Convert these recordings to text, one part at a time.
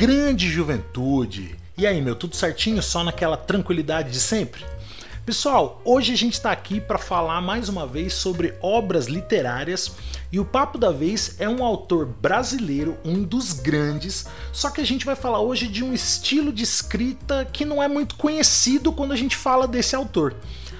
Grande juventude! E aí, meu, tudo certinho? Só naquela tranquilidade de sempre? Pessoal, hoje a gente está aqui para falar mais uma vez sobre obras literárias e o papo da vez é um autor brasileiro, um dos grandes, só que a gente vai falar hoje de um estilo de escrita que não é muito conhecido quando a gente fala desse autor.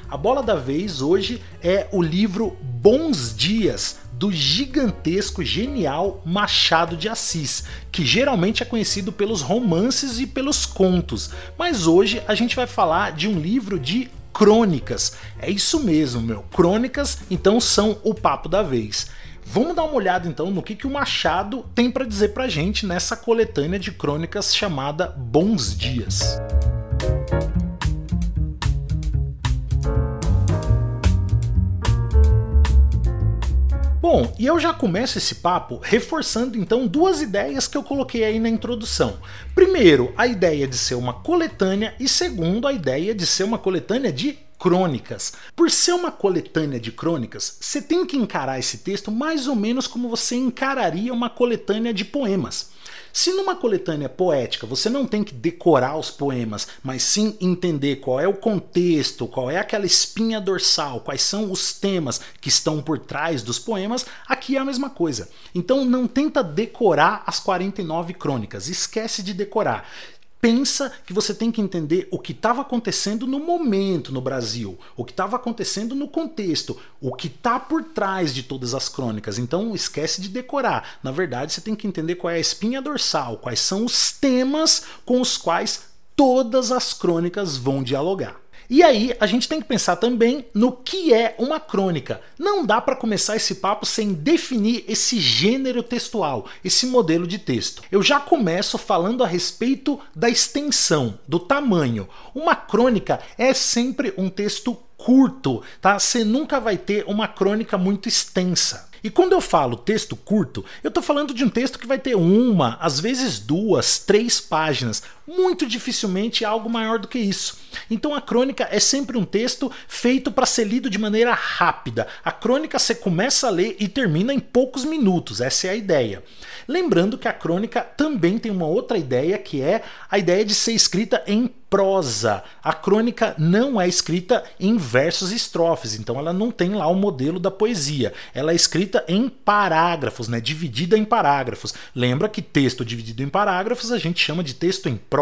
A bola da vez hoje é o livro Bons Dias, do gigantesco, genial Machado de Assis, que geralmente é conhecido pelos romances e pelos contos, mas hoje a gente vai falar de um livro de crônicas. É isso mesmo, meu. Crônicas, então, são o papo da vez. Vamos dar uma olhada então no que, que o Machado tem para dizer pra gente nessa coletânea de crônicas chamada Bons Dias. Bom, e eu já começo esse papo reforçando então duas ideias que eu coloquei aí na introdução. Primeiro, a ideia de ser uma coletânea e segundo, a ideia de ser uma coletânea de crônicas. Por ser uma coletânea de crônicas, você tem que encarar esse texto mais ou menos como você encararia uma coletânea de poemas. Se numa coletânea poética você não tem que decorar os poemas, mas sim entender qual é o contexto, qual é aquela espinha dorsal, quais são os temas que estão por trás dos poemas, aqui é a mesma coisa. Então não tenta decorar as 49 crônicas, esquece de decorar pensa que você tem que entender o que estava acontecendo no momento no Brasil, o que estava acontecendo no contexto, o que está por trás de todas as crônicas. Então esquece de decorar. Na verdade, você tem que entender qual é a espinha dorsal, quais são os temas com os quais todas as crônicas vão dialogar. E aí a gente tem que pensar também no que é uma crônica. Não dá para começar esse papo sem definir esse gênero textual, esse modelo de texto. Eu já começo falando a respeito da extensão, do tamanho. Uma crônica é sempre um texto curto, tá? Você nunca vai ter uma crônica muito extensa. E quando eu falo texto curto, eu estou falando de um texto que vai ter uma, às vezes duas, três páginas, muito dificilmente algo maior do que isso. Então a crônica é sempre um texto feito para ser lido de maneira rápida. A crônica você começa a ler e termina em poucos minutos, essa é a ideia. Lembrando que a crônica também tem uma outra ideia que é a ideia de ser escrita em prosa. A crônica não é escrita em versos e estrofes, então ela não tem lá o modelo da poesia. Ela é escrita em parágrafos, né, dividida em parágrafos. Lembra que texto dividido em parágrafos a gente chama de texto em prosa.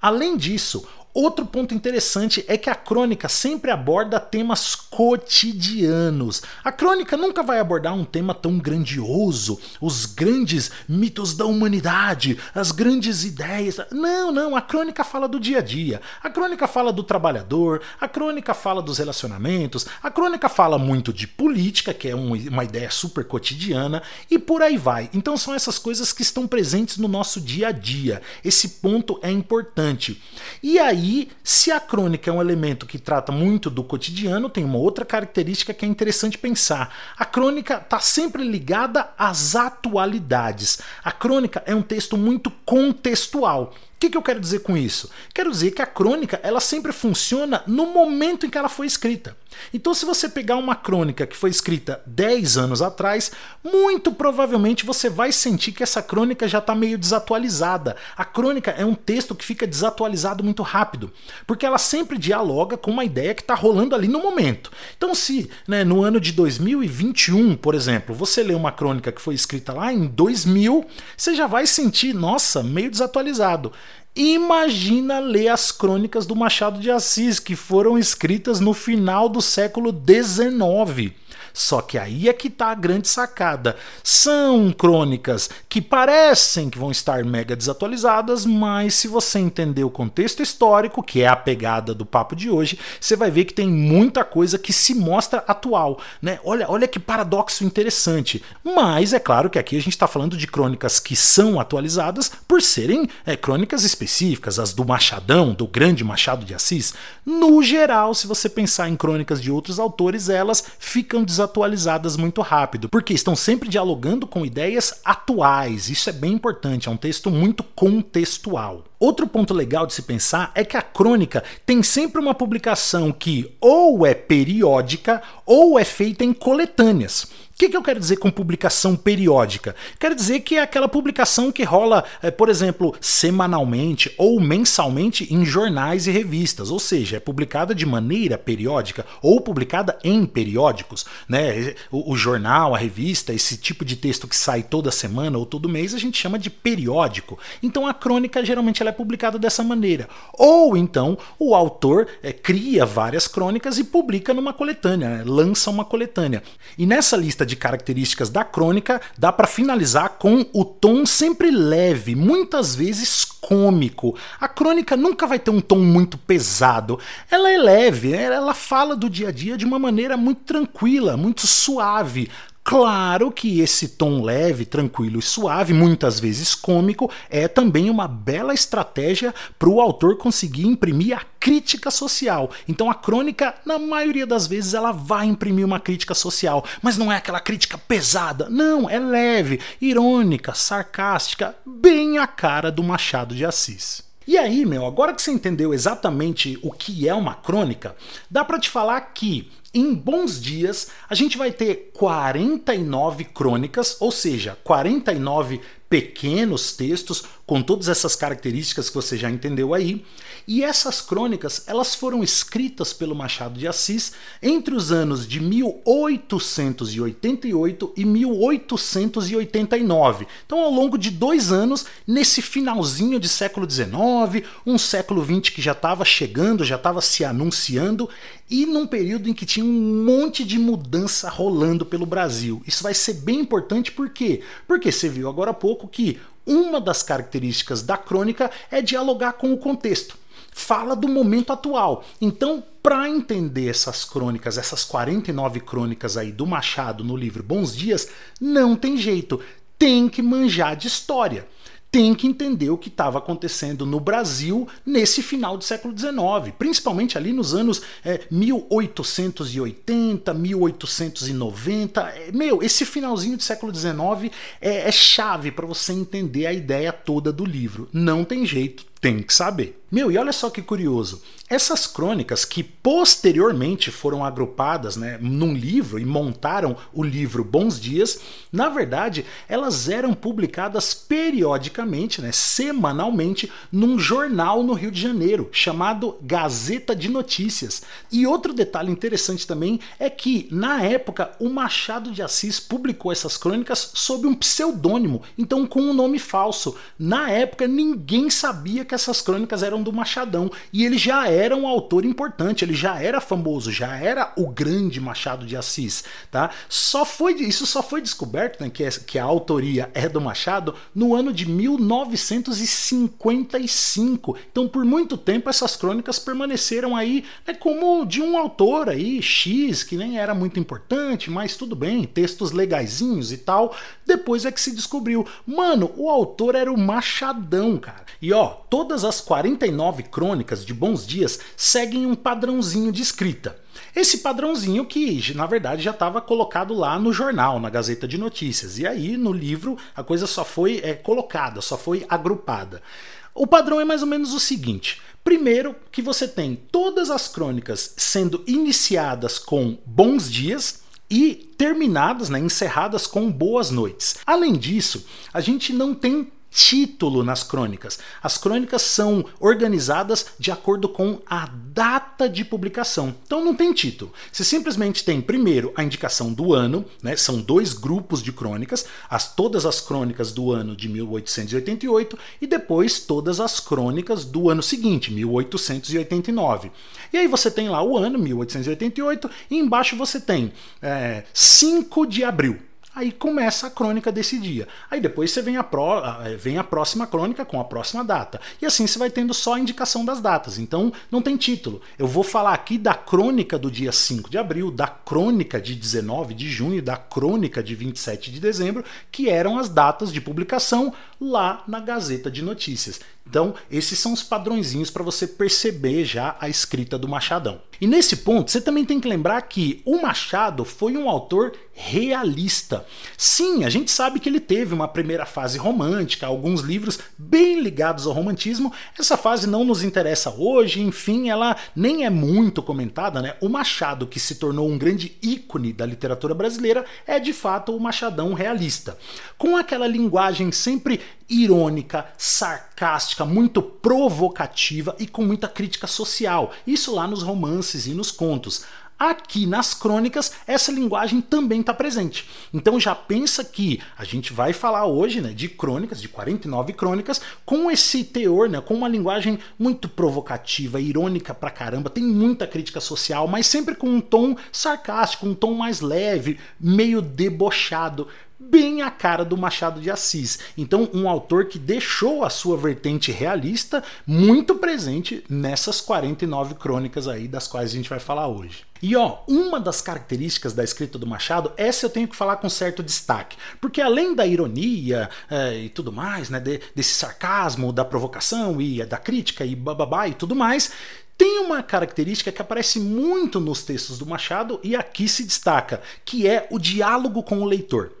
Além disso, Outro ponto interessante é que a crônica sempre aborda temas cotidianos. A crônica nunca vai abordar um tema tão grandioso, os grandes mitos da humanidade, as grandes ideias. Não, não, a crônica fala do dia a dia. A crônica fala do trabalhador, a crônica fala dos relacionamentos, a crônica fala muito de política, que é uma ideia super cotidiana, e por aí vai. Então são essas coisas que estão presentes no nosso dia a dia. Esse ponto é importante. E aí aí, se a crônica é um elemento que trata muito do cotidiano, tem uma outra característica que é interessante pensar. A crônica está sempre ligada às atualidades. A crônica é um texto muito contextual. O que, que, eu quero dizer com isso? Quero dizer que a crônica ela sempre funciona no momento em que ela foi escrita. Então, se você pegar uma crônica que foi escrita 10 anos atrás, muito provavelmente você vai sentir que essa crônica já está meio desatualizada. A crônica é um texto que fica desatualizado muito rápido, porque ela sempre dialoga com uma ideia que está rolando ali no momento. Então, se né, no ano de 2021, por exemplo, você lê uma crônica que foi escrita lá em 2000, você já vai sentir, nossa, meio desatualizado. Imagina ler as crônicas do Machado de Assis, que foram escritas no final do século XIX. Só que aí é que tá a grande sacada. São crônicas que parecem que vão estar mega desatualizadas, mas se você entender o contexto histórico, que é a pegada do papo de hoje, você vai ver que tem muita coisa que se mostra atual, né? Olha, olha que paradoxo interessante. Mas é claro que aqui a gente está falando de crônicas que são atualizadas por serem é, crônicas específicas, as do Machadão, do grande Machado de Assis. No geral, se você pensar em crônicas de outros autores, elas ficam desatualizadas atualizadas muito rápido, porque estão sempre dialogando com ideias atuais. Isso é bem importante, é um texto muito contextual. Outro ponto legal de se pensar é que a crônica tem sempre uma publicação que ou é periódica ou é feita em coletâneas. O que, que, eu quero dizer com publicação periódica? Quero dizer que é aquela publicação que rola, é, por exemplo, semanalmente ou mensalmente em jornais e revistas, ou seja, é publicada de maneira periódica ou publicada em periódicos. Né? O, o jornal, a revista, esse tipo de texto que sai toda semana ou todo mês, a gente chama de periódico. Então a crônica geralmente ela é publicada dessa maneira. Ou então o autor é, cria várias crônicas e publica numa coletânea, né? lança uma coletânea. E nessa lista de características da crônica, dá para finalizar com o tom sempre leve, muitas vezes cômico. A crônica nunca vai ter um tom muito pesado. Ela é leve, ela fala do dia a dia de uma maneira muito tranquila, muito suave. Claro que esse tom leve, tranquilo e suave, muitas vezes cômico, é também uma bela estratégia para o autor conseguir imprimir a crítica social. Então a crônica, na maioria das vezes, ela vai imprimir uma crítica social, mas não é aquela crítica pesada. Não, é leve, irônica, sarcástica, bem a cara do Machado de Assis. E aí, meu, agora que você entendeu exatamente o que é uma crônica, dá para te falar que em bons dias, a gente vai ter 49 crônicas, ou seja, 49 pequenos textos com todas essas características que você já entendeu aí. E essas crônicas, elas foram escritas pelo Machado de Assis entre os anos de 1888 e 1889. Então, ao longo de dois anos, nesse finalzinho de século XIX, um século XX que já estava chegando, já estava se anunciando, e num período em que tinha um monte de mudança rolando pelo Brasil. Isso vai ser bem importante por quê? Porque você viu agora há pouco que uma das características da crônica é dialogar com o contexto. Fala do momento atual. Então, para entender essas crônicas, essas 49 crônicas aí do Machado no livro Bons Dias, não tem jeito. Tem que manjar de história tem que entender o que estava acontecendo no Brasil nesse final do século XIX, principalmente ali nos anos é, 1880, 1890. É, meu, esse finalzinho do século XIX é, é chave para você entender a ideia toda do livro. Não tem jeito, tem que saber. Meu, e olha só que curioso. Essas crônicas que posteriormente foram agrupadas né, num livro e montaram o livro Bons Dias, na verdade, elas eram publicadas periodicamente, né, semanalmente, num jornal no Rio de Janeiro, chamado Gazeta de Notícias. E outro detalhe interessante também é que, na época, o Machado de Assis publicou essas crônicas sob um pseudônimo, então com um nome falso. Na época, ninguém sabia que essas crônicas eram do Machadão. E ele já era um autor importante, ele já era famoso, já era o grande Machado de Assis, tá? Só foi isso só foi descoberto, né, que, é, que a autoria é do Machado no ano de 1955. Então, por muito tempo essas crônicas permaneceram aí né, como de um autor aí X que nem era muito importante, mas tudo bem, textos legaisinhos e tal. Depois é que se descobriu, mano, o autor era o Machadão, cara. E ó, todas as 49 crônicas de Bons Dias seguem um padrãozinho de escrita. Esse padrãozinho que, na verdade, já estava colocado lá no jornal, na Gazeta de Notícias. E aí, no livro, a coisa só foi é, colocada, só foi agrupada. O padrão é mais ou menos o seguinte: Primeiro, que você tem todas as crônicas sendo iniciadas com bons dias e terminadas, né, encerradas com boas noites. Além disso, a gente não tem título nas crônicas. As crônicas são organizadas de acordo com a data de publicação. Então não tem título. Você simplesmente tem primeiro a indicação do ano, né? São dois grupos de crônicas, as todas as crônicas do ano de 1888 e depois todas as crônicas do ano seguinte, 1889. E aí você tem lá o ano 1888 e embaixo você tem é, 5 de abril. Aí começa a crônica desse dia. Aí depois você vem a, pro, vem a próxima crônica com a próxima data. E assim você vai tendo só a indicação das datas. Então não tem título. Eu vou falar aqui da crônica do dia 5 de abril, da crônica de 19 de junho, da crônica de 27 de dezembro, que eram as datas de publicação lá na Gazeta de Notícias. Então, esses são os padrõezinhos para você perceber já a escrita do Machadão. E nesse ponto, você também tem que lembrar que o Machado foi um autor realista. Sim, a gente sabe que ele teve uma primeira fase romântica, alguns livros bem ligados ao romantismo. Essa fase não nos interessa hoje, enfim, ela nem é muito comentada, né? O Machado, que se tornou um grande ícone da literatura brasileira, é de fato o Machadão realista. Com aquela linguagem sempre irônica, sarcástica, muito provocativa e com muita crítica social. Isso lá nos romances e nos contos. Aqui nas crônicas, essa linguagem também está presente. Então já pensa que a gente vai falar hoje né, de crônicas, de 49 crônicas, com esse teor, né, com uma linguagem muito provocativa, irônica pra caramba, tem muita crítica social, mas sempre com um tom sarcástico, um tom mais leve, meio debochado, bem a cara do Machado de Assis. Então, um autor que deixou a sua vertente realista muito presente nessas 49 crônicas aí das quais a gente vai falar hoje. E ó, uma das características da escrita do Machado, essa eu tenho que falar com certo destaque, porque além da ironia é, e tudo mais, né, de, desse sarcasmo, da provocação e da crítica e bababá e tudo mais, tem uma característica que aparece muito nos textos do Machado e aqui se destaca, que é o diálogo com o leitor.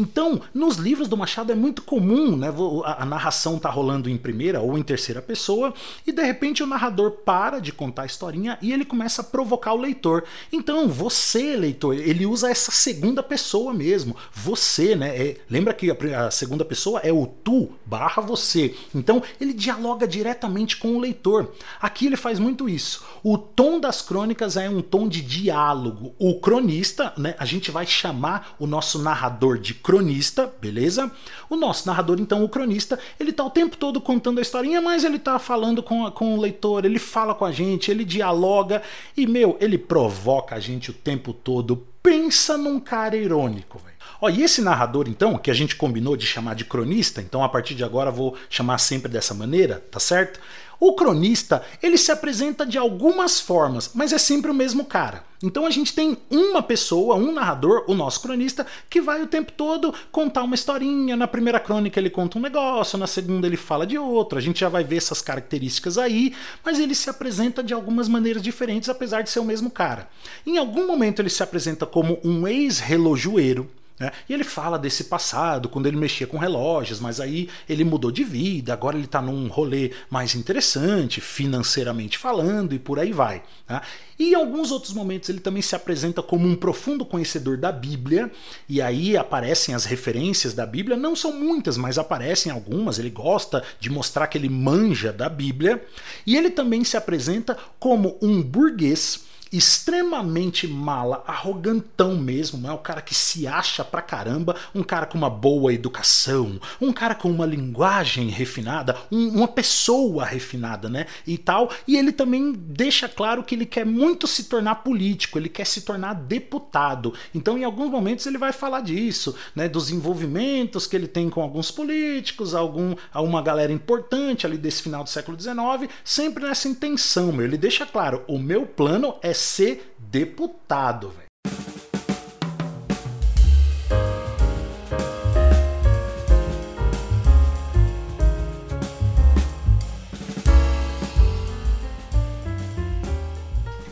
Então, nos livros do Machado é muito comum, né? A, narração tá rolando em primeira ou em terceira pessoa e de repente o narrador para de contar a historinha e ele começa a provocar o leitor. Então, você, leitor, ele usa essa segunda pessoa mesmo. Você, né? É, lembra que a, a segunda pessoa é o tu barra você. Então, ele dialoga diretamente com o leitor. Aqui ele faz muito isso. O tom das crônicas é um tom de diálogo. O cronista, né? A gente vai chamar o nosso narrador de cronista, beleza? O nosso narrador, então, o cronista, ele tá o tempo todo contando a historinha, mas ele tá falando com, com o leitor, ele fala com a gente, ele dialoga e, meu, ele provoca a gente o tempo todo. Pensa num cara irônico. Ó, e esse narrador, então, que a gente combinou de chamar de cronista, então a partir de agora vou chamar sempre dessa maneira, tá certo? O cronista, ele se apresenta de algumas formas, mas é sempre o mesmo cara. Então a gente tem uma pessoa, um narrador, o nosso cronista, que vai o tempo todo contar uma historinha. Na primeira crônica ele conta um negócio, na segunda ele fala de outro. A gente já vai ver essas características aí, mas ele se apresenta de algumas maneiras diferentes, apesar de ser o mesmo cara. Em algum momento ele se apresenta como um ex-relojoeiro, né? E ele fala desse passado, quando ele mexia com relógios, mas aí ele mudou de vida, agora ele está num rolê mais interessante, financeiramente falando, e por aí vai. Né? E em alguns outros momentos ele também se apresenta como um profundo conhecedor da Bíblia, e aí aparecem as referências da Bíblia, não são muitas, mas aparecem algumas, ele gosta de mostrar que ele manja da Bíblia, e ele também se apresenta como um burguês extremamente mala, arrogantão mesmo, é o cara que se acha pra caramba, um cara com uma boa educação, um cara com uma linguagem refinada, um, uma pessoa refinada, né? E tal. E ele também deixa claro que ele quer muito se tornar político, ele quer se tornar deputado. Então, em alguns momentos ele vai falar disso, né? Dos envolvimentos que ele tem com alguns políticos, algum, alguma galera importante ali desse final do século XIX, sempre nessa intenção, meu. Ele deixa claro, o meu plano é ser deputado, velho.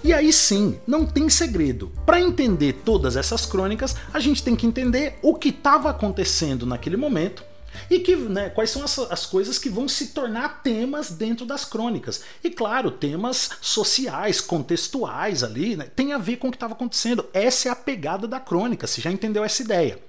E aí sim, não tem segredo. Para entender todas essas crônicas, a gente tem que entender o que estava acontecendo naquele momento e que, né, quais são as, as coisas que vão se tornar temas dentro das crônicas. E claro, temas sociais, contextuais ali, né, tem a ver com o que estava acontecendo. Essa é a pegada da crônica, você já entendeu essa ideia.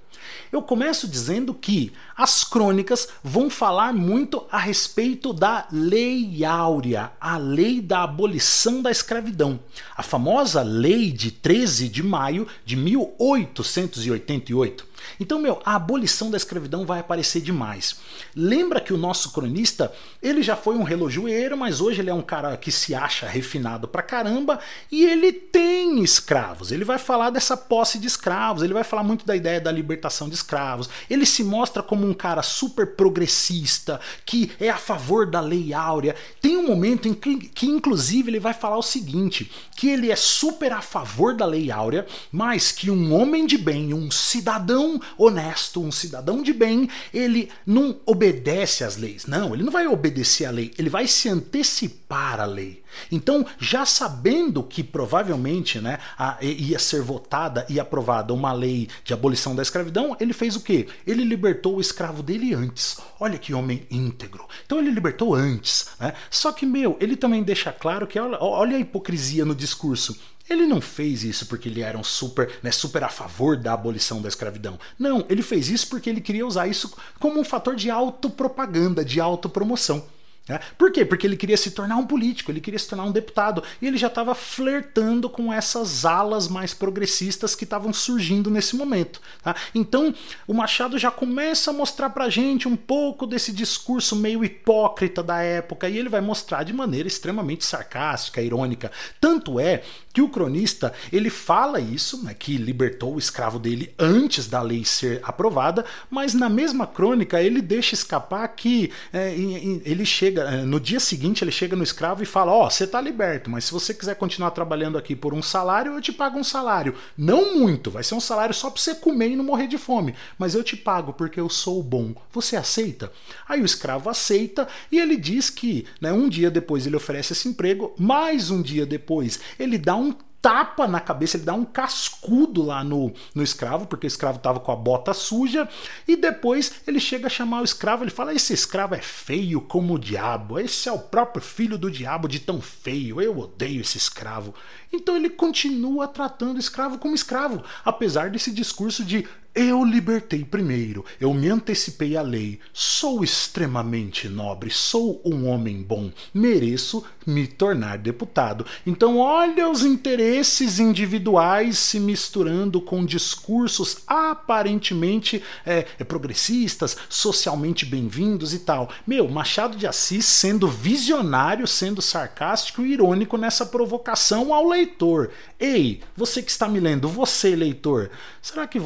Eu começo dizendo que as crônicas vão falar muito a respeito da Lei Áurea, a lei da abolição da escravidão. A famosa lei de 13 de maio de 1888. Então, meu, a abolição da escravidão vai aparecer demais. Lembra que o nosso cronista, ele já foi um relojoeiro, mas hoje ele é um cara que se acha refinado pra caramba e ele tem escravos. Ele vai falar dessa posse de escravos, ele vai falar muito da ideia da libertação de escravos. Ele se mostra como um cara super progressista, que é a favor da lei áurea. Tem um momento em que, que inclusive, ele vai falar o seguinte: que ele é super a favor da lei áurea, mas que um homem de bem, um cidadão cidadão honesto, um cidadão de bem, ele não obedece às leis. Não, ele não vai obedecer à lei, ele vai se antecipar à lei. Então, já sabendo que provavelmente né, ia ser votada e aprovada uma lei de abolição da escravidão, ele fez o quê? Ele libertou o escravo dele antes. Olha que homem íntegro. Então ele libertou antes. Né? Só que, meu, ele também deixa claro que olha, olha a hipocrisia no discurso. Ele não fez isso porque ele era um super, né, super a favor da abolição da escravidão. Não, ele fez isso porque ele queria usar isso como um fator de autopropaganda, de autopromoção. Né? Por quê? Porque ele queria se tornar um político, ele queria se tornar um deputado. E ele já estava flertando com essas alas mais progressistas que estavam surgindo nesse momento. Tá? Então, o Machado já começa a mostrar pra gente um pouco desse discurso meio hipócrita da época. E ele vai mostrar de maneira extremamente sarcástica, irônica. Tanto é que o cronista ele fala isso, né, que libertou o escravo dele antes da lei ser aprovada, mas na mesma crônica ele deixa escapar que é, ele chega chega, eh, no dia seguinte ele chega no escravo e fala: Ó, oh, você tá liberto, mas se você quiser continuar trabalhando aqui por um salário, eu te pago um salário. Não muito, vai ser um salário só pra você comer e não morrer de fome, mas eu te pago porque eu sou bom. Você aceita? Aí o escravo aceita e ele diz que né, um dia depois ele oferece esse emprego, mais um dia depois ele dá um tapa na cabeça, ele dá um cascudo lá no, no escravo, porque o escravo estava com a bota suja, e depois ele chega a chamar o escravo, ele fala: Esse escravo é feio como o diabo, esse é o próprio filho do diabo de tão feio, eu odeio esse escravo. Então ele continua tratando o escravo como escravo, apesar desse discurso de eu libertei primeiro, eu me antecipei à lei, sou extremamente nobre, sou um homem bom, mereço me tornar deputado. Então, olha os interesses individuais se misturando com discursos aparentemente é, progressistas, socialmente bem-vindos e tal. Meu, Machado de Assis sendo visionário, sendo sarcástico e irônico nessa provocação ao leitor. Ei, você que está me lendo, você, leitor, será que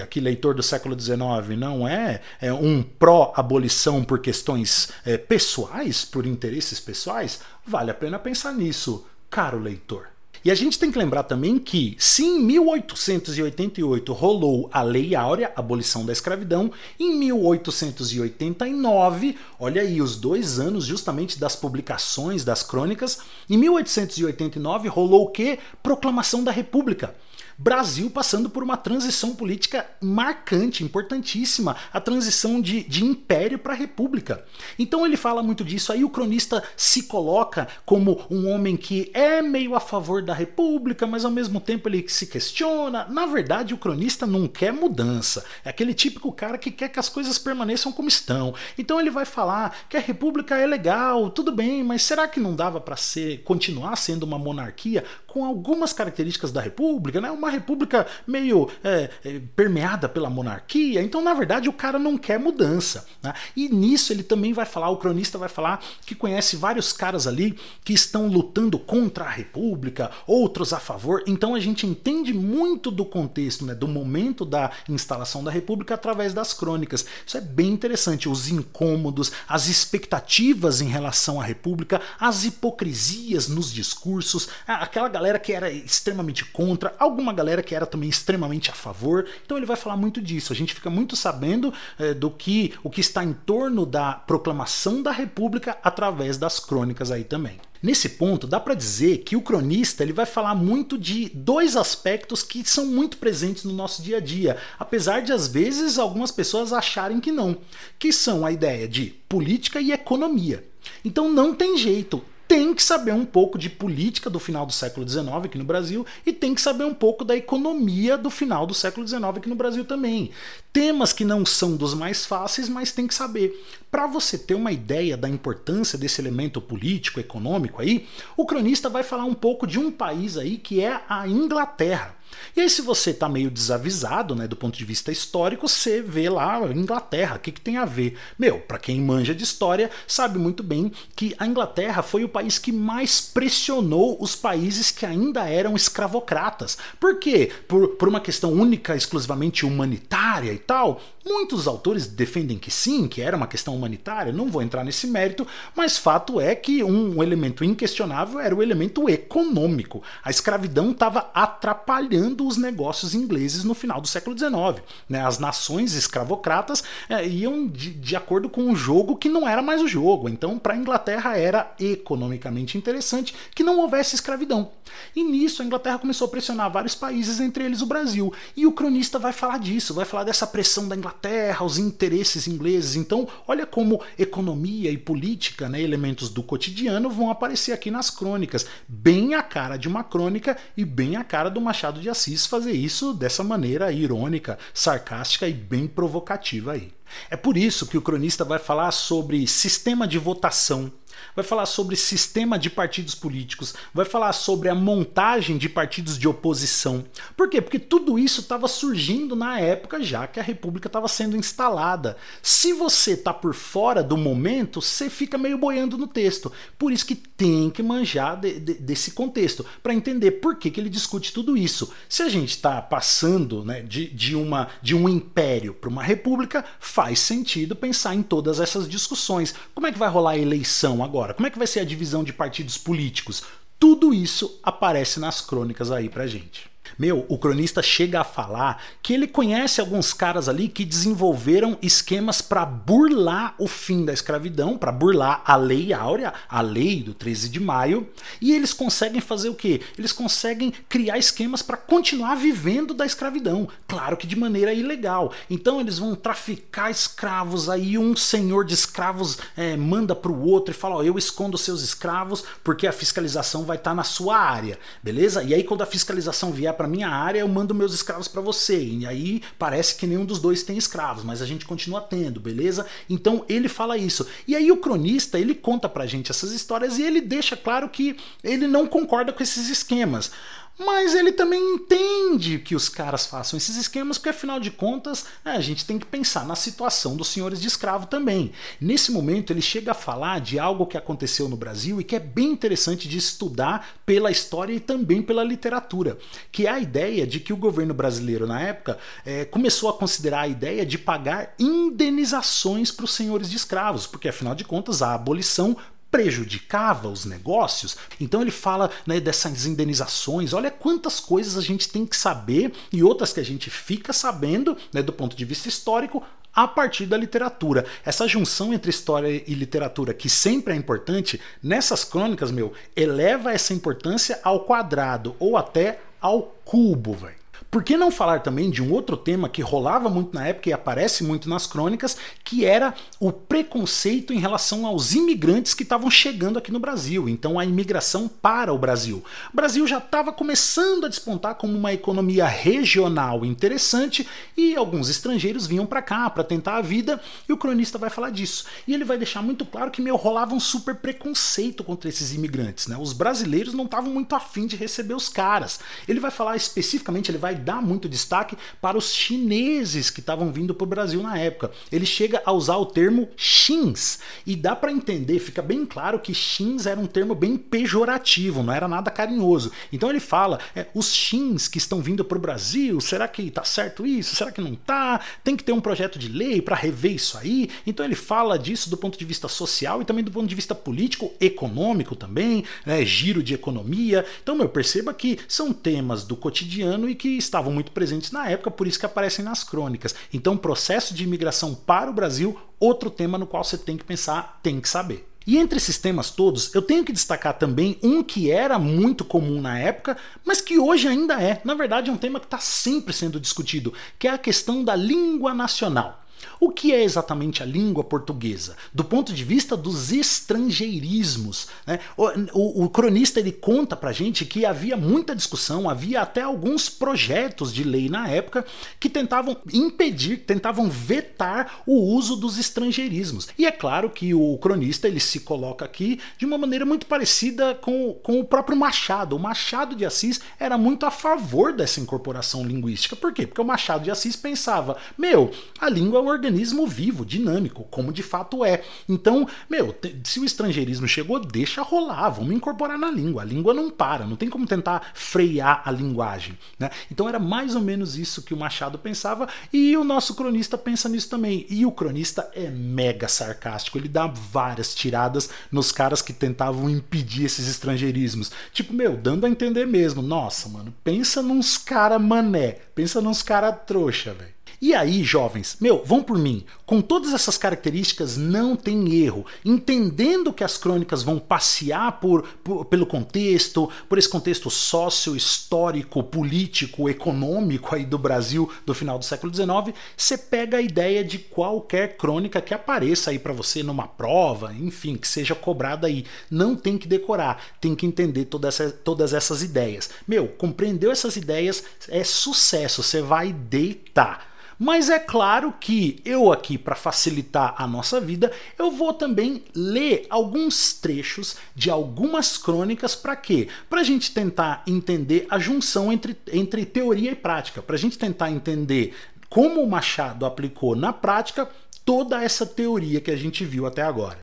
aqui leitor do século XIX, não é, é um pró-abolição por questões é, pessoais, por interesses pessoais, vale a pena pensar nisso, caro leitor. E a gente tem que lembrar também que, se em 1888 rolou a Lei Áurea, abolição da escravidão, em 1889, olha aí, os dois anos justamente das publicações das crônicas, em 1889 rolou o que? Proclamação da República. Brasil passando por uma transição política marcante, importantíssima, a transição de, de império para república. Então ele fala muito disso. Aí o cronista se coloca como um homem que é meio a favor da república, mas ao mesmo tempo ele se questiona. Na verdade, o cronista não quer mudança. É aquele típico cara que quer que as coisas permaneçam como estão. Então ele vai falar que a república é legal, tudo bem, mas será que não dava para ser continuar sendo uma monarquia com algumas características da república, né? Uma uma república meio é, é, permeada pela monarquia, então na verdade o cara não quer mudança. Né? E nisso ele também vai falar, o cronista vai falar que conhece vários caras ali que estão lutando contra a república, outros a favor, então a gente entende muito do contexto, né, do momento da instalação da república através das crônicas. Isso é bem interessante, os incômodos, as expectativas em relação à república, as hipocrisias nos discursos, aquela galera que era extremamente contra, alguma galera que era também extremamente a favor. Então ele vai falar muito disso. A gente fica muito sabendo é, do que o que está em torno da proclamação da República através das crônicas aí também. Nesse ponto, dá para dizer que o cronista ele vai falar muito de dois aspectos que são muito presentes no nosso dia a dia, apesar de às vezes algumas pessoas acharem que não, que são a ideia de política e economia. Então não tem jeito, tem que saber um pouco de política do final do século XIX aqui no Brasil e tem que saber um pouco da economia do final do século XIX aqui no Brasil também. Temas que não são dos mais fáceis, mas tem que saber. Para você ter uma ideia da importância desse elemento político, econômico aí, o cronista vai falar um pouco de um país aí que é a Inglaterra. E aí, se você está meio desavisado, né, do ponto de vista histórico, você vê lá Inglaterra, o que, que tem a ver? Meu, para quem manja de história, sabe muito bem que a Inglaterra foi o país que mais pressionou os países que ainda eram escravocratas. Por quê? Por, por uma questão única, exclusivamente humanitária e tal? Muitos autores defendem que sim, que era uma questão humanitária, não vou entrar nesse mérito, mas fato é que um elemento inquestionável era o elemento econômico. A escravidão estava atrapalhando os negócios ingleses no final do século XIX. Né? As nações escravocratas é, iam de, de acordo com um jogo que não era mais o jogo. Então, para a Inglaterra era economicamente interessante que não houvesse escravidão. E nisso a Inglaterra começou a pressionar vários países, entre eles o Brasil. E o cronista vai falar disso, vai falar dessa pressão da Inglaterra, os interesses ingleses. Então, olha como economia e política, né, elementos do cotidiano, vão aparecer aqui nas crônicas. Bem a cara de uma crônica e bem a cara do Machado de Assis fazer isso dessa maneira irônica, sarcástica e bem provocativa aí. É por isso que o cronista vai falar sobre sistema de votação, vai falar sobre sistema de partidos políticos, vai falar sobre a montagem de partidos de oposição. Por quê? Porque tudo isso estava surgindo na época já que a República estava sendo instalada. Se você está por fora do momento, você fica meio boiando no texto. Por isso que tem que manjar de, de, desse contexto para entender por que, que ele discute tudo isso. Se a gente está passando né, de, de, uma, de um império para uma república, faz sentido pensar em todas essas discussões. Como é que vai rolar a eleição agora? Como é que vai ser a divisão de partidos políticos? Tudo isso aparece nas crônicas aí pra gente. Meu, o cronista chega a falar que ele conhece alguns caras ali que desenvolveram esquemas para burlar o fim da escravidão, para burlar a lei áurea, a lei do 13 de maio, e eles conseguem fazer o quê? Eles conseguem criar esquemas para continuar vivendo da escravidão, claro que de maneira ilegal. Então eles vão traficar escravos, aí um senhor de escravos é, manda para o outro e fala: ó, eu escondo seus escravos porque a fiscalização vai estar tá na sua área, beleza? E aí quando a fiscalização vier para minha área, eu mando meus escravos para você. E aí parece que nenhum dos dois tem escravos, mas a gente continua tendo, beleza? Então ele fala isso. E aí o cronista, ele conta pra gente essas histórias e ele deixa claro que ele não concorda com esses esquemas. Mas ele também entende que os caras façam esses esquemas, porque afinal de contas né, a gente tem que pensar na situação dos senhores de escravo também. Nesse momento ele chega a falar de algo que aconteceu no Brasil e que é bem interessante de estudar pela história e também pela literatura, que é a ideia de que o governo brasileiro na época é, começou a considerar a ideia de pagar indenizações para os senhores de escravos, porque afinal de contas a abolição prejudicava os negócios. Então ele fala né, dessas indenizações. Olha quantas coisas a gente tem que saber e outras que a gente fica sabendo né, do ponto de vista histórico a partir da literatura. Essa junção entre história e literatura, que sempre é importante, nessas crônicas, meu, eleva essa importância ao quadrado ou até ao cubo, velho. Por que não falar também de um outro tema que rolava muito na época e aparece muito nas crônicas, que era o preconceito em relação aos imigrantes que estavam chegando aqui no Brasil, então a imigração para o Brasil. O Brasil já estava começando a despontar como uma economia regional interessante e alguns estrangeiros vinham para cá para tentar a vida e o cronista vai falar disso. E ele vai deixar muito claro que meu rolava um super preconceito contra esses imigrantes, né? Os brasileiros não estavam muito afim de receber os caras. Ele vai falar especificamente, ele vai dá muito destaque para os chineses que estavam vindo para o Brasil na época. Ele chega a usar o termo chins e dá para entender, fica bem claro que chins era um termo bem pejorativo, não era nada carinhoso. Então ele fala, é, os chins que estão vindo para o Brasil, será que tá certo isso? Será que não tá? Tem que ter um projeto de lei para rever isso aí. Então ele fala disso do ponto de vista social e também do ponto de vista político, econômico também, né, giro de economia. Então, meu, perceba que são temas do cotidiano e que estavam muito presentes na época, por isso que aparecem nas crônicas. Então, processo de imigração para o Brasil, outro tema no qual você tem que pensar, tem que saber. E entre esses temas todos, eu tenho que destacar também um que era muito comum na época, mas que hoje ainda é. Na verdade, é um tema que está sempre sendo discutido, que é a questão da língua nacional. O que é exatamente a língua portuguesa? Do ponto de vista dos estrangeirismos. Né? O, o, o, cronista ele conta pra gente que havia muita discussão, havia até alguns projetos de lei na época que tentavam impedir, tentavam vetar o uso dos estrangeirismos. E é claro que o cronista ele se coloca aqui de uma maneira muito parecida com, com o próprio Machado. O Machado de Assis era muito a favor dessa incorporação linguística. Por quê? Porque o Machado de Assis pensava: meu, a língua é organismo vivo, dinâmico, como de fato é. Então, meu, se o estrangeirismo chegou, deixa rolar, vamos incorporar na língua. A língua não para, não tem como tentar frear a linguagem. Né? Então era mais ou menos isso que o Machado pensava e o nosso cronista pensa nisso também. E o cronista é mega sarcástico, ele dá várias tiradas nos caras que tentavam impedir esses estrangeirismos. Tipo, meu, dando a entender mesmo, nossa, mano, pensa nos cara mané, pensa nos cara trouxa, velho. E aí, jovens, meu, vão por mim. Com todas essas características, não tem erro. Entendendo que as crônicas vão passear por, por pelo contexto, por esse contexto sócio, histórico, político, econômico aí do Brasil do final do século XIX, você pega a ideia de qualquer crônica que apareça aí para você numa prova, enfim, que seja cobrada aí. Não tem que decorar, tem que entender toda essa, todas essas ideias. Meu, compreendeu essas ideias, é sucesso, você vai deitar. Mas é claro que eu aqui, para facilitar a nossa vida, eu vou também ler alguns trechos de algumas crônicas para quê? Para a gente tentar entender a junção entre, entre teoria e prática, para a gente tentar entender como o Machado aplicou na prática toda essa teoria que a gente viu até agora.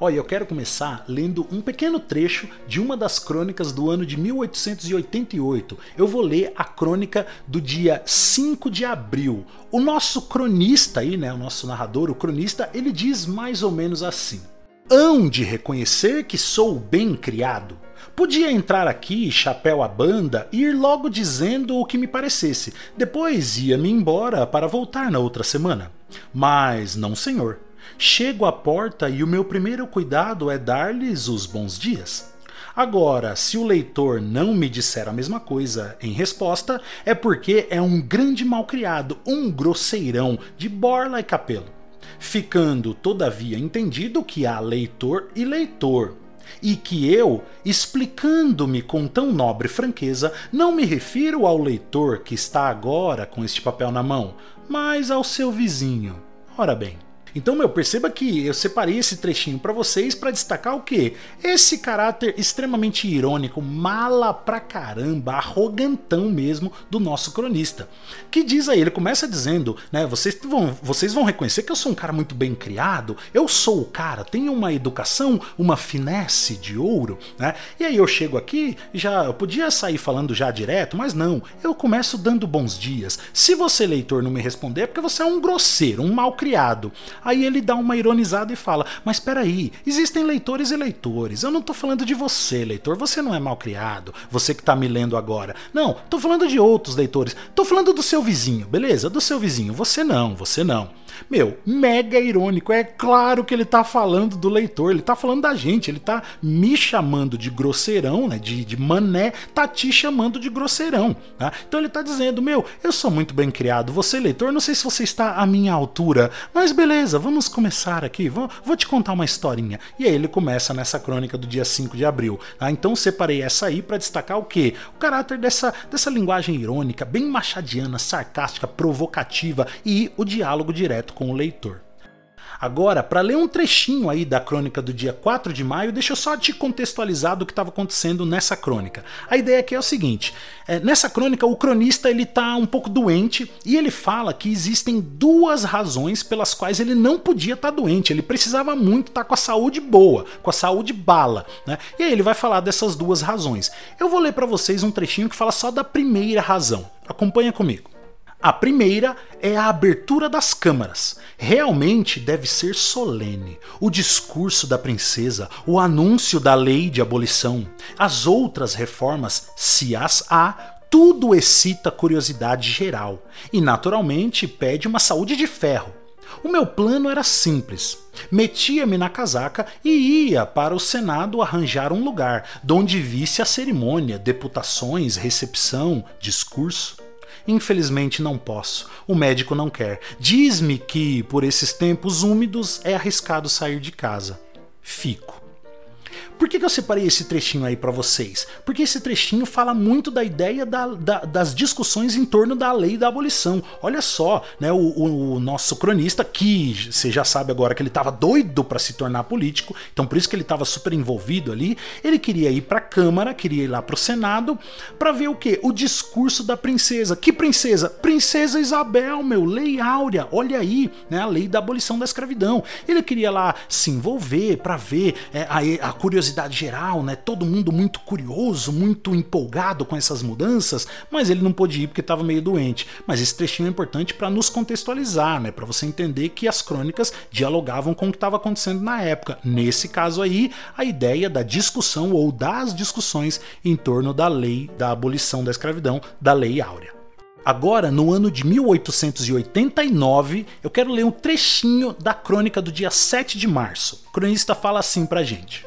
Olha, eu quero começar lendo um pequeno trecho de uma das crônicas do ano de 1888. Eu vou ler a crônica do dia 5 de abril. O nosso cronista aí, né, o nosso narrador, o cronista, ele diz mais ou menos assim: Hão de reconhecer que sou bem criado. Podia entrar aqui, chapéu à banda, e ir logo dizendo o que me parecesse. Depois ia-me embora para voltar na outra semana. Mas não, senhor. Chego à porta e o meu primeiro cuidado é dar-lhes os bons dias. Agora, se o leitor não me disser a mesma coisa em resposta, é porque é um grande malcriado, um grosseirão de borla e capelo. Ficando, todavia, entendido que há leitor e leitor, e que eu, explicando-me com tão nobre franqueza, não me refiro ao leitor que está agora com este papel na mão, mas ao seu vizinho. Ora bem, então, meu, perceba que eu separei esse trechinho para vocês para destacar o que? Esse caráter extremamente irônico, mala pra caramba, arrogantão mesmo do nosso cronista. Que diz aí, ele começa dizendo, né, vocês vão, vocês vão reconhecer que eu sou um cara muito bem criado, eu sou o cara, tenho uma educação, uma finesse de ouro, né? E aí eu chego aqui, já eu podia sair falando já direto, mas não, eu começo dando bons dias. Se você leitor não me responder é porque você é um grosseiro, um mal criado. Aí ele dá uma ironizada e fala: Mas espera aí, existem leitores e leitores. Eu não tô falando de você, leitor. Você não é mal criado. Você que tá me lendo agora. Não, tô falando de outros leitores. Tô falando do seu vizinho, beleza? Do seu vizinho. Você não, você não. Meu, mega irônico. É claro que ele tá falando do leitor, ele tá falando da gente, ele tá me chamando de grosseirão, né? De, de mané, tá te chamando de grosseirão. Tá? Então ele tá dizendo: Meu, eu sou muito bem criado, você, leitor, não sei se você está à minha altura, mas beleza, vamos começar aqui, vou, vou te contar uma historinha. E aí ele começa nessa crônica do dia 5 de abril. Tá? Então separei essa aí para destacar o quê? O caráter dessa, dessa linguagem irônica, bem machadiana, sarcástica, provocativa e o diálogo direto com o leitor. Agora, para ler um trechinho aí da crônica do dia 4 de maio, deixa eu só te contextualizar do que estava acontecendo nessa crônica. A ideia aqui é o seguinte: é, nessa crônica, o cronista ele tá um pouco doente e ele fala que existem duas razões pelas quais ele não podia estar tá doente. Ele precisava muito estar tá com a saúde boa, com a saúde bala. Né? E aí ele vai falar dessas duas razões. Eu vou ler para vocês um trechinho que fala só da primeira razão. Acompanha comigo. A primeira é a abertura das câmaras. Realmente deve ser solene. O discurso da princesa, o anúncio da lei de abolição, as outras reformas, se as há, tudo excita curiosidade geral e, naturalmente, pede uma saúde de ferro. O meu plano era simples. Metia-me na casaca e ia para o Senado arranjar um lugar, donde visse a cerimônia, deputações, recepção, discurso. Infelizmente não posso. O médico não quer. Diz-me que, por esses tempos úmidos, é arriscado sair de casa. Fico. Por que, que eu separei esse trechinho aí para vocês? Porque esse trechinho fala muito da ideia da, da, das discussões em torno da lei da abolição. Olha só, né, o, o, o nosso cronista, que você já sabe agora que ele estava doido para se tornar político, então por isso que ele estava super envolvido ali, ele queria ir para a Câmara, queria ir lá para o Senado, para ver o que? O discurso da princesa. Que princesa? Princesa Isabel, meu, lei áurea, olha aí, né, a lei da abolição da escravidão. Ele queria lá se envolver para ver é, a, a curiosidade geral, né, todo mundo muito curioso, muito empolgado com essas mudanças, mas ele não pôde ir porque estava meio doente. Mas esse trechinho é importante para nos contextualizar, né, para você entender que as crônicas dialogavam com o que estava acontecendo na época. Nesse caso aí, a ideia da discussão ou das discussões em torno da lei da abolição da escravidão, da Lei Áurea. Agora, no ano de 1889, eu quero ler um trechinho da crônica do dia 7 de março. O cronista fala assim pra gente: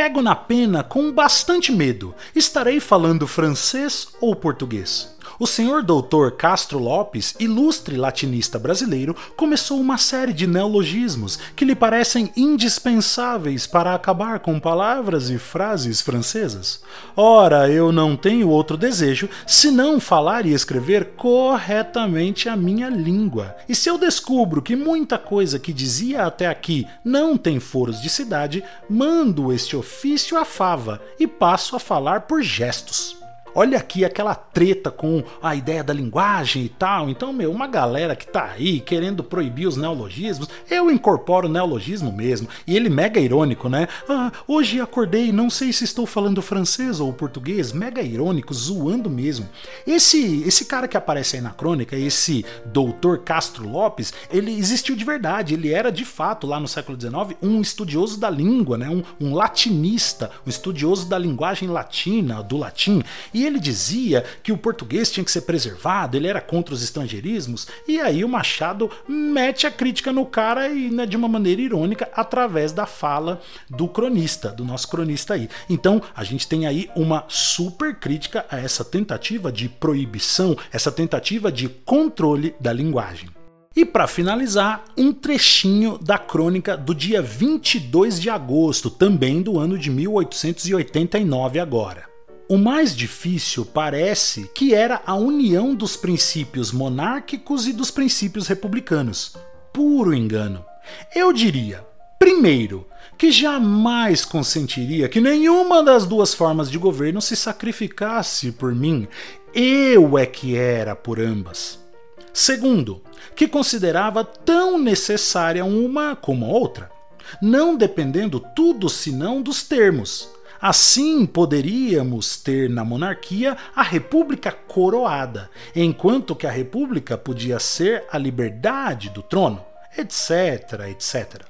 Pego na pena com bastante medo. Estarei falando francês ou português? O senhor doutor Castro Lopes, ilustre latinista brasileiro, começou uma série de neologismos que lhe parecem indispensáveis para acabar com palavras e frases francesas. Ora, eu não tenho outro desejo senão falar e escrever corretamente a minha língua. E se eu descubro que muita coisa que dizia até aqui não tem foros de cidade, mando este ofício à fava e passo a falar por gestos. Olha aqui aquela treta com a ideia da linguagem e tal. Então, meu, uma galera que tá aí querendo proibir os neologismos, eu incorporo o neologismo mesmo. E ele mega irônico, né? Ah, hoje acordei, não sei se estou falando francês ou português. Mega irônico, zoando mesmo. Esse esse cara que aparece aí na crônica, esse doutor Castro Lopes, ele existiu de verdade. Ele era de fato, lá no século XIX, um estudioso da língua, né? Um, um latinista, um estudioso da linguagem latina, do latim. E e ele dizia que o português tinha que ser preservado, ele era contra os estrangeirismos, e aí o Machado mete a crítica no cara e né, de uma maneira irônica através da fala do cronista, do nosso cronista aí. Então a gente tem aí uma super crítica a essa tentativa de proibição, essa tentativa de controle da linguagem. E para finalizar, um trechinho da crônica do dia 22 de agosto, também do ano de 1889 agora. O mais difícil parece que era a união dos princípios monárquicos e dos princípios republicanos. Puro engano. Eu diria, primeiro, que jamais consentiria que nenhuma das duas formas de governo se sacrificasse por mim. Eu é que era por ambas. Segundo, que considerava tão necessária uma como a outra, não dependendo tudo senão dos termos Assim poderíamos ter na monarquia a república coroada, enquanto que a república podia ser a liberdade do trono, etc, etc.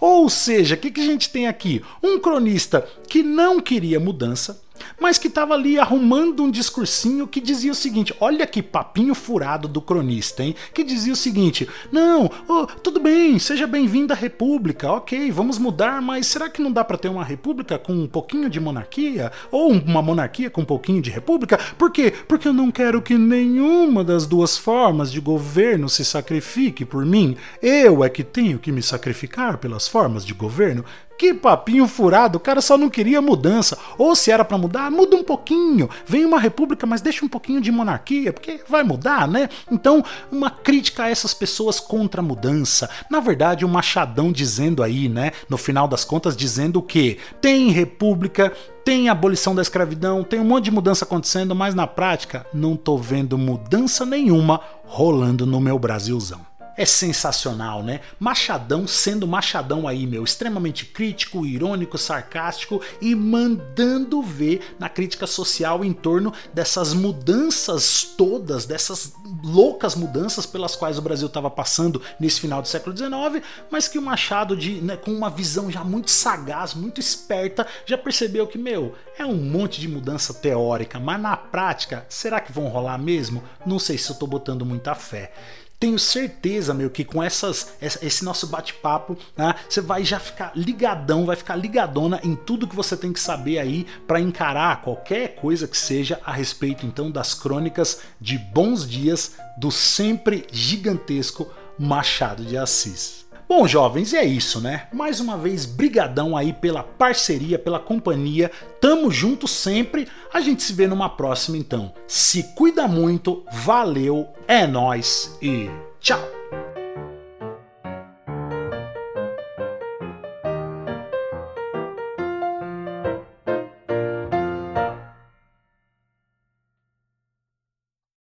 Ou seja, o que, que a gente tem aqui? Um cronista que não queria mudança, mas que estava ali arrumando um discursinho que dizia o seguinte: olha que papinho furado do cronista, hein? Que dizia o seguinte: não, oh, tudo bem, seja bem-vindo à República, ok, vamos mudar, mas será que não dá para ter uma República com um pouquinho de monarquia? Ou uma monarquia com um pouquinho de República? Por quê? Porque eu não quero que nenhuma das duas formas de governo se sacrifique por mim. Eu é que tenho que me sacrificar pelas formas de governo. Que papinho furado, o cara só não queria mudança. Ou se era para mudar, muda um pouquinho. Vem uma república, mas deixa um pouquinho de monarquia, porque vai mudar, né? Então, uma crítica a essas pessoas contra a mudança. Na verdade, o Machadão dizendo aí, né, no final das contas, dizendo que tem república, tem abolição da escravidão, tem um monte de mudança acontecendo, mas na prática não tô vendo mudança nenhuma rolando no meu Brasilzão é sensacional, né? Machadão sendo Machadão aí, meu, extremamente crítico, irônico, sarcástico e mandando ver na crítica social em torno dessas mudanças todas, dessas loucas mudanças pelas quais o Brasil estava passando nesse final do século XIX, mas que o Machado, de, né, com uma visão já muito sagaz, muito esperta, já percebeu que, meu, é um monte de mudança teórica, mas na prática, será que vão rolar mesmo? Não sei se eu estou botando muita fé. Tenho certeza, meu, que com essas, esse nosso bate-papo, né, você vai já ficar ligadão, vai ficar ligadona em tudo que você tem que saber aí para encarar qualquer coisa que seja a respeito então das crônicas de bons dias do sempre gigantesco Machado de Assis. Bom, jovens, é isso, né? Mais uma vez, brigadão aí pela parceria, pela companhia. Tamo junto sempre. A gente se vê numa próxima então. Se cuida muito, valeu, é nós e tchau.